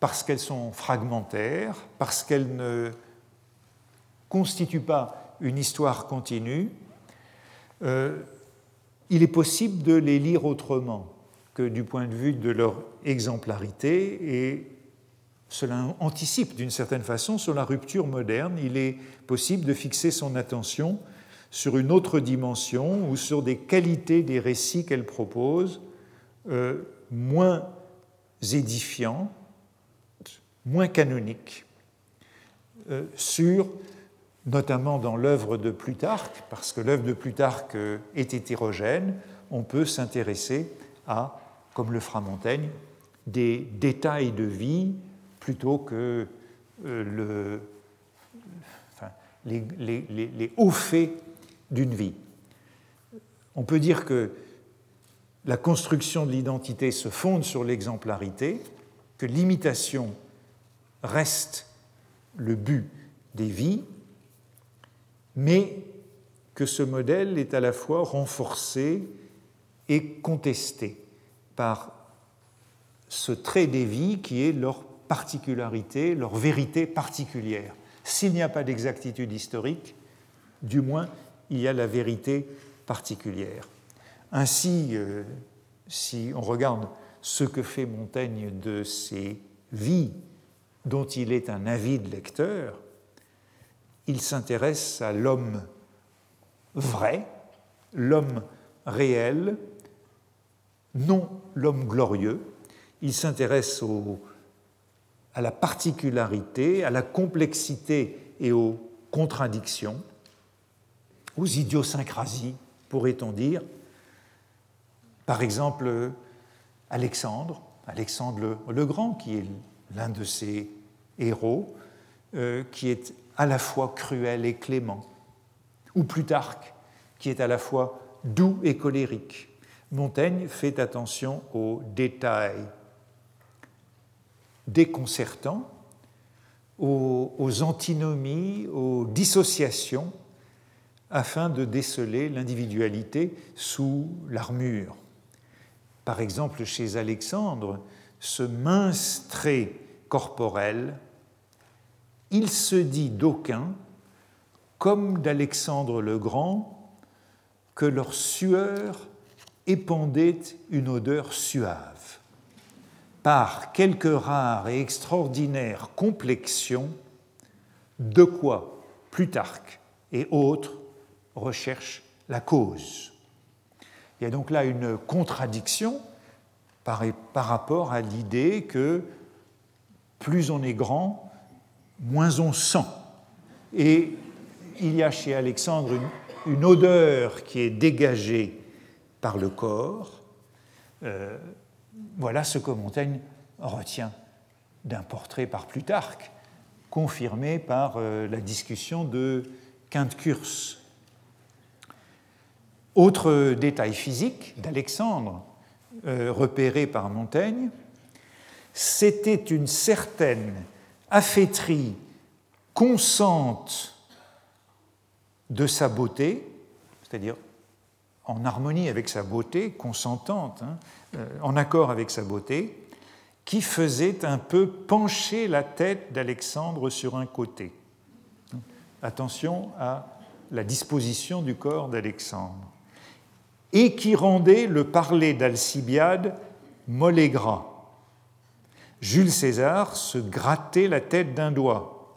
parce qu'elles sont fragmentaires, parce qu'elles ne constituent pas une histoire continue, euh, il est possible de les lire autrement que du point de vue de leur exemplarité et cela anticipe d'une certaine façon sur la rupture moderne. Il est possible de fixer son attention sur une autre dimension ou sur des qualités des récits qu'elle propose, euh, moins édifiants, moins canoniques, euh, sur, notamment dans l'œuvre de Plutarque, parce que l'œuvre de Plutarque est hétérogène, on peut s'intéresser à comme le fera Montaigne, des détails de vie plutôt que euh, les, hauts faits d'une vie. On peut dire que la construction de l'identité se fonde sur l'exemplarité, que l'imitation reste le but des vies, mais que ce modèle est à la fois renforcé et contesté par ce trait des vies qui est leur particularité, leur vérité particulière. S'il n'y a pas d'exactitude historique, du moins il y a la vérité particulière. Ainsi, euh, si on regarde ce que fait Montaigne de ses vies dont il est un avide lecteur, il s'intéresse à l'homme vrai, l'homme réel, non l'homme glorieux. Il s'intéresse à la particularité, à la complexité et aux contradictions, aux idiosyncrasies, pourrait-on dire. Par exemple, Alexandre, Alexandre le Grand, qui est l'un de ses héros, euh, qui est à la fois cruel et clément, ou Plutarque, qui est à la fois doux et colérique. Montaigne fait attention aux détails déconcertants, aux, aux antinomies, aux dissociations, afin de déceler l'individualité sous l'armure. Par exemple, chez Alexandre, ce mince trait corporel, il se dit d'aucuns, comme d'Alexandre le Grand, que leur sueur épandait une odeur suave. Par quelques rares et extraordinaires complexions, de quoi Plutarque et autres recherchent la cause. Il y a donc là une contradiction par, rapport à l'idée que plus on est grand, moins on sent. Et il y a chez Alexandre une, odeur qui est dégagée par le corps. Euh, voilà ce que Montaigne retient d'un portrait par Plutarque, confirmé par euh, la discussion de Quinte-Curse. Autre détail physique d'Alexandre, euh, repéré par Montaigne, c'était une certaine affaîtrie consente de sa beauté, c'est-à-dire en harmonie avec sa beauté, consentante, hein, en accord avec sa beauté, qui faisait un peu pencher la tête d'Alexandre sur un côté. Attention à la disposition du corps d'Alexandre. Et qui rendait le parler d'Alcibiade molle et gras. Jules César se grattait la tête d'un doigt,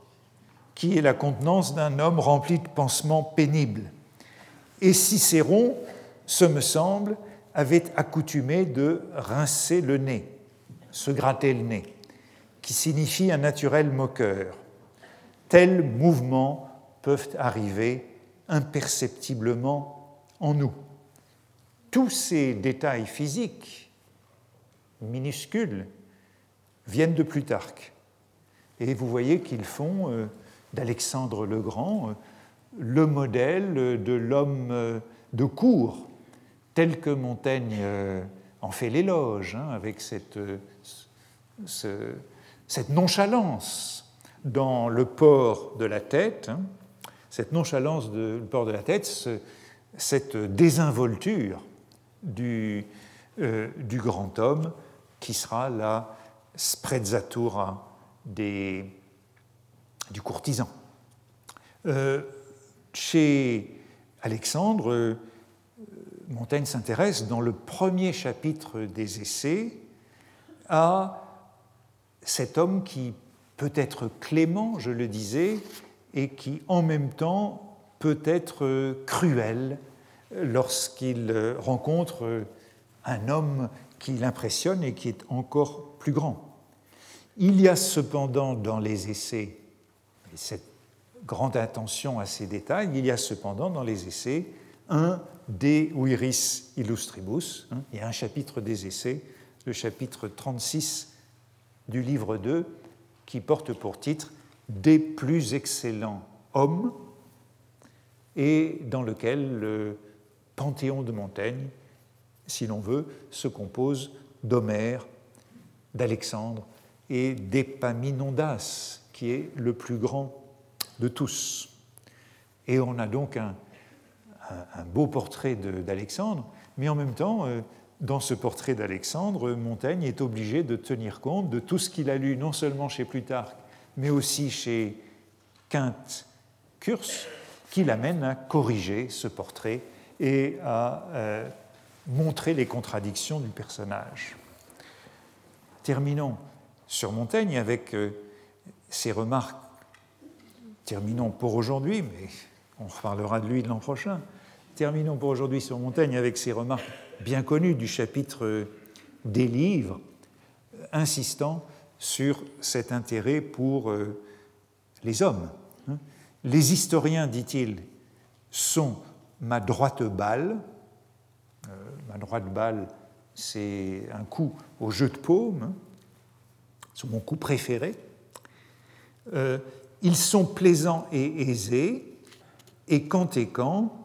qui est la contenance d'un homme rempli de pansements pénibles. Et Cicéron, ce me semble, avait accoutumé de rincer le nez, se gratter le nez, qui signifie un naturel moqueur. Tels mouvements peuvent arriver imperceptiblement en nous. Tous ces détails physiques minuscules viennent de Plutarque. Et vous voyez qu'ils font euh, d'Alexandre le Grand euh, le modèle de l'homme euh, de cour, tel que Montaigne en fait l'éloge, hein, avec cette, cette, nonchalance dans le port de la tête, hein, cette nonchalance du port de la tête, cette désinvolture du, du grand homme qui sera là sprezzatura des, du courtisan. Euh, chez Alexandre, euh, Montaigne s'intéresse dans le premier chapitre des Essais à cet homme qui peut être clément, je le disais, et qui en même temps peut être cruel lorsqu'il rencontre un homme qui l'impressionne et qui est encore plus grand. Il y a cependant dans les essais, et cette grande attention à ces détails, il y a cependant dans les essais un De Viris Illustribus, hein, il y a un chapitre des essais, le chapitre 36 du livre 2, qui porte pour titre Des plus excellents hommes, et dans lequel le Panthéon de Montaigne, si l'on veut, se compose d'Homère, d'Alexandre et d'Epaminondas, qui est le plus grand de tous. Et on a donc un, un, beau portrait d'Alexandre, mais en même temps, euh, dans ce portrait d'Alexandre, Montaigne est obligé de tenir compte de tout ce qu'il a lu, non seulement chez Plutarque, mais aussi chez Quinte Curse, qui l'amène à corriger ce portrait et à euh, montrer les contradictions du personnage. Terminons sur Montaigne avec euh, ses remarques. Terminons pour aujourd'hui, mais on reparlera de lui l'an prochain. Terminons pour aujourd'hui sur Montaigne avec ses remarques bien connues du chapitre des livres, insistant sur cet intérêt pour euh, les hommes. Hein. Les historiens, dit-il, sont ma droite balle. Euh, ma droite balle, c'est un coup au jeu de paume. Hein. C'est mon coup préféré. Euh, ils sont plaisants et aisés, et quand et quand,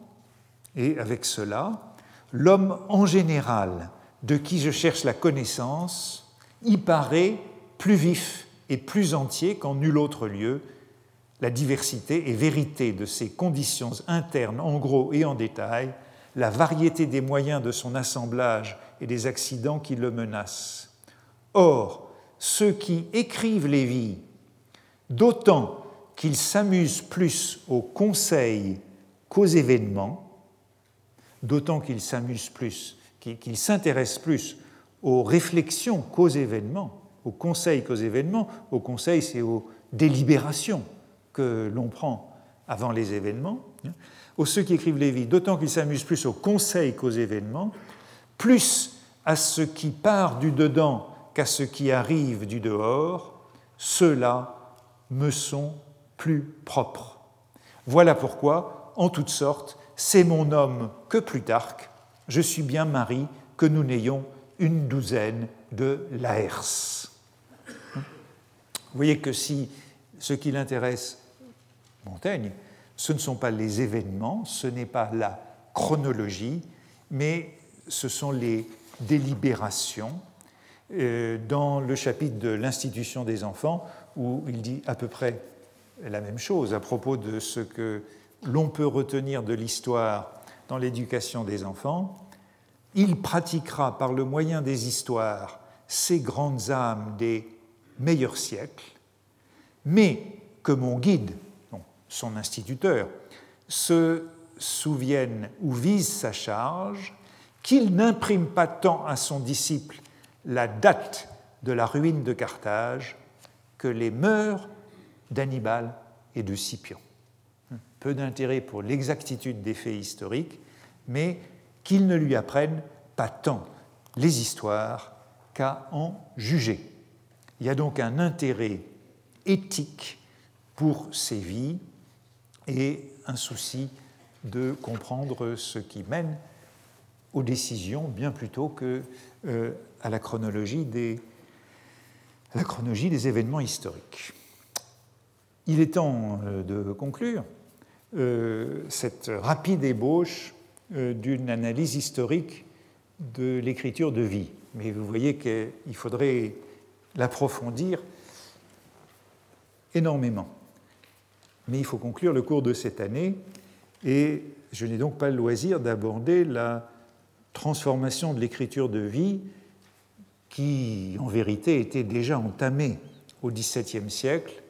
et avec cela, l'homme en général de qui je cherche la connaissance y paraît plus vif et plus entier qu'en nul autre lieu, la diversité et vérité de ses conditions internes en gros et en détail, la variété des moyens de son assemblage et des accidents qui le menacent. Or, ceux qui écrivent les vies, d'autant qu'ils s'amusent plus aux conseils qu'aux événements, d'autant qu'ils s'amusent plus, qu'ils s'intéressent plus aux réflexions qu'aux événements, aux conseils qu'aux événements. Aux conseils, c'est aux délibérations que l'on prend avant les événements. Aux ceux qui écrivent vies, d'autant qu'ils s'amusent plus aux conseils qu'aux événements, plus à ce qui part du dedans qu'à ce qui arrive du dehors, ceux-là me sont plus propres. Voilà pourquoi, en toutes sortes, c'est mon homme que Plutarque, je suis bien mari que nous n'ayons une douzaine de Laers. Vous voyez que si ce qui l'intéresse, Montaigne, ce ne sont pas les événements, ce n'est pas la chronologie, mais ce sont les délibérations. Euh, dans le chapitre de l'institution des enfants, où il dit à peu près la même chose à propos de ce que l'on peut retenir de l'histoire dans l'éducation des enfants, il pratiquera par le moyen des histoires ces grandes âmes des meilleurs siècles, mais que mon guide, son instituteur, se souvienne ou vise sa charge, qu'il n'imprime pas tant à son disciple la date de la ruine de Carthage que les mœurs d'Hannibal et de Scipion peu d'intérêt pour l'exactitude des faits historiques, mais qu'ils ne lui apprennent pas tant les histoires qu'à en juger. Il y a donc un intérêt éthique pour ces vies et un souci de comprendre ce qui mène aux décisions bien plutôt que euh, à la chronologie des, la chronologie des événements historiques. Il est temps euh, de conclure. Euh, cette rapide ébauche euh, d'une analyse historique de l'écriture de vie. Mais vous voyez qu'il faudrait l'approfondir énormément. Mais il faut conclure le cours de cette année et je n'ai donc pas le loisir d'aborder la transformation de l'écriture de vie qui, en vérité, était déjà entamée au XVIIe siècle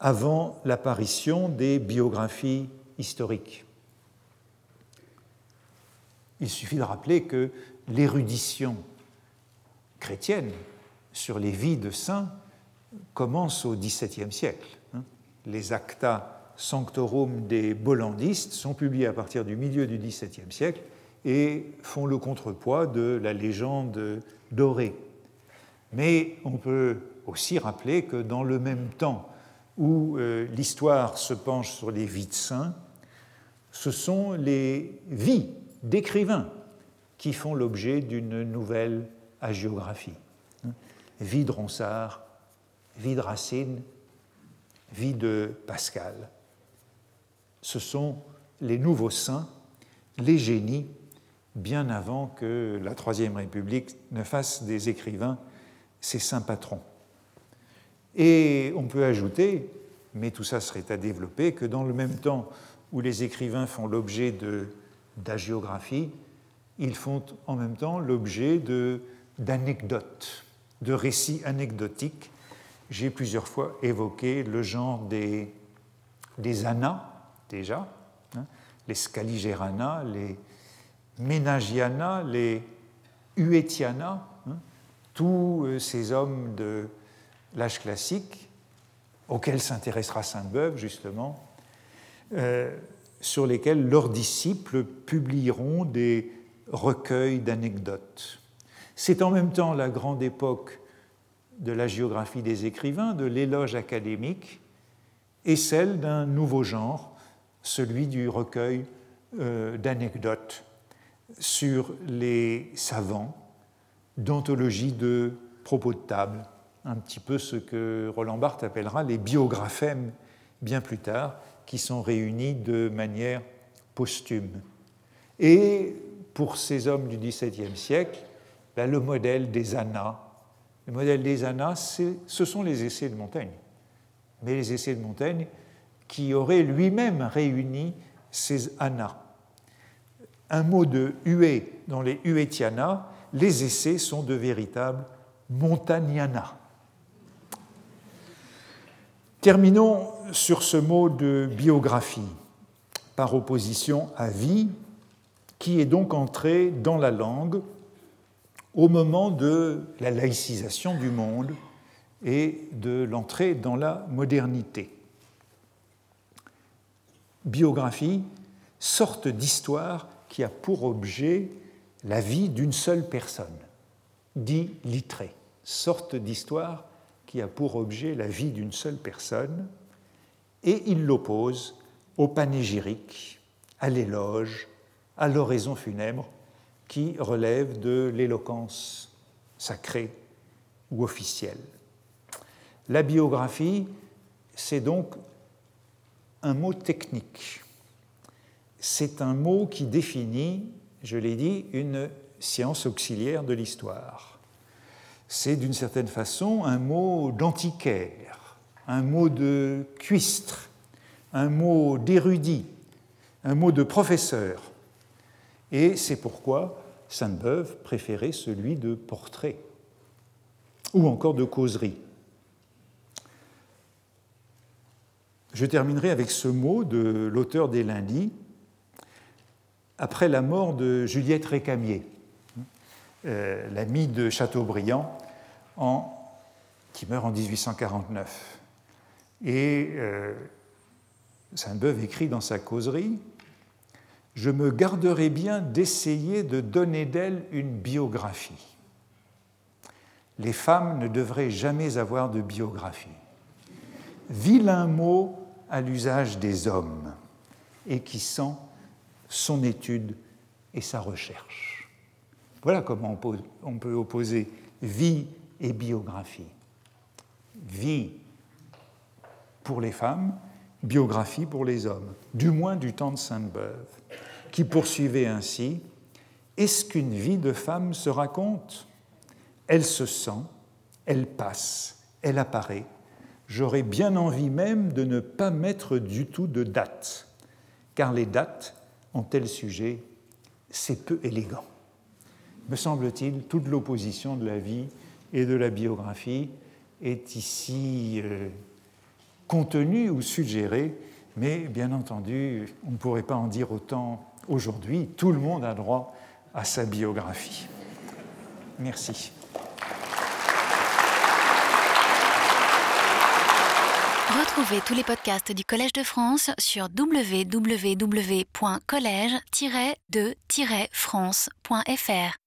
avant l'apparition des biographies historiques. Il suffit de rappeler que l'érudition chrétienne sur les vies de saints commence au XVIIe siècle. Les Acta Sanctorum des Bollandistes sont publiés à partir du milieu du XVIIe siècle et font le contrepoids de la légende dorée. Mais on peut aussi rappeler que dans le même temps où euh, l'histoire se penche sur les vies de saints, ce sont les vies d'écrivains qui font l'objet d'une nouvelle agiographie. Vie de Ronsard, vie de Racine, vie de Pascal. Ce sont les nouveaux saints, les génies, bien avant que la Troisième République ne fasse des écrivains ses saints patrons. Et on peut ajouter, mais tout ça serait à développer, que dans le même temps où les écrivains font l'objet d'agiographie, ils font en même temps l'objet d'anecdotes, de, récits anecdotiques. J'ai plusieurs fois évoqué le genre des, des annas, déjà, hein, les Scaligerana, les Ménagiana, les Uetiana, hein, tous euh, ces hommes de l'âge classique, auxquels s'intéressera Sainte-Beuve justement, euh, sur lesquels leurs disciples publieront des recueils d'anecdotes. C'est en même temps la grande époque de la géographie des écrivains, de l'éloge académique, et celle d'un nouveau genre, celui du recueil euh, d'anecdotes sur les savants, d'anthologie de propos de table, un petit peu ce que Roland Barthes appellera les biographèmes bien plus tard, qui sont réunis de manière posthume. Et pour ces hommes du XVIIe siècle, ben, le modèle des Annas. Le modèle des Annas, ce sont les essais de Montaigne. Mais les essais de Montaigne qui auraient lui-même réuni ces Annas. Un mot de huée dans les Huetiana, les essais sont de véritables montagnana. Terminons sur ce mot de biographie, par opposition à vie, qui est donc entré dans la langue au moment de la laïcisation du monde et de l'entrée dans la modernité. Biographie, sorte d'histoire qui a pour objet la vie d'une seule personne, dit littré, sorte d'histoire qui a pour objet la vie d'une seule personne, et il l'oppose au panégyrique, à l'éloge, à l'oraison funèbre, qui relève de l'éloquence sacrée ou officielle. La biographie, c'est donc un mot technique. C'est un mot qui définit, je l'ai dit, une science auxiliaire de l'histoire c'est d'une certaine façon un mot d'antiquaire, un mot de cuistre, un mot d'érudit, un mot de professeur. Et c'est pourquoi Sainte-Beuve préférait celui de portrait ou encore de causerie. Je terminerai avec ce mot de l'auteur des Lundis, après la mort de Juliette Récamier, euh, l'ami de Chateaubriand, qui meurt en 1849. Et euh, Sainte-Beuve écrit dans sa causerie Je me garderai bien d'essayer de donner d'elle une biographie. Les femmes ne devraient jamais avoir de biographie. Vilain mot à l'usage des hommes et qui sent son étude et sa recherche. Voilà comment on peut opposer vie et biographie. Vie pour les femmes, biographie pour les hommes, du moins du temps de Sainte-Beuve, qui poursuivait ainsi Est-ce qu'une vie de femme se raconte? Elle se sent, elle passe, elle apparaît. J'aurais bien envie même de ne pas mettre du tout de date, car les dates, en tel sujet, c'est peu élégant. Me semble-t-il, toute l'opposition de la vie et de la biographie est ici euh, contenue ou suggérée, mais bien entendu, on ne pourrait pas en dire autant aujourd'hui. Tout le monde a droit à sa biographie. Merci. Retrouvez tous les podcasts du Collège de France sur www.collège-de-france.fr.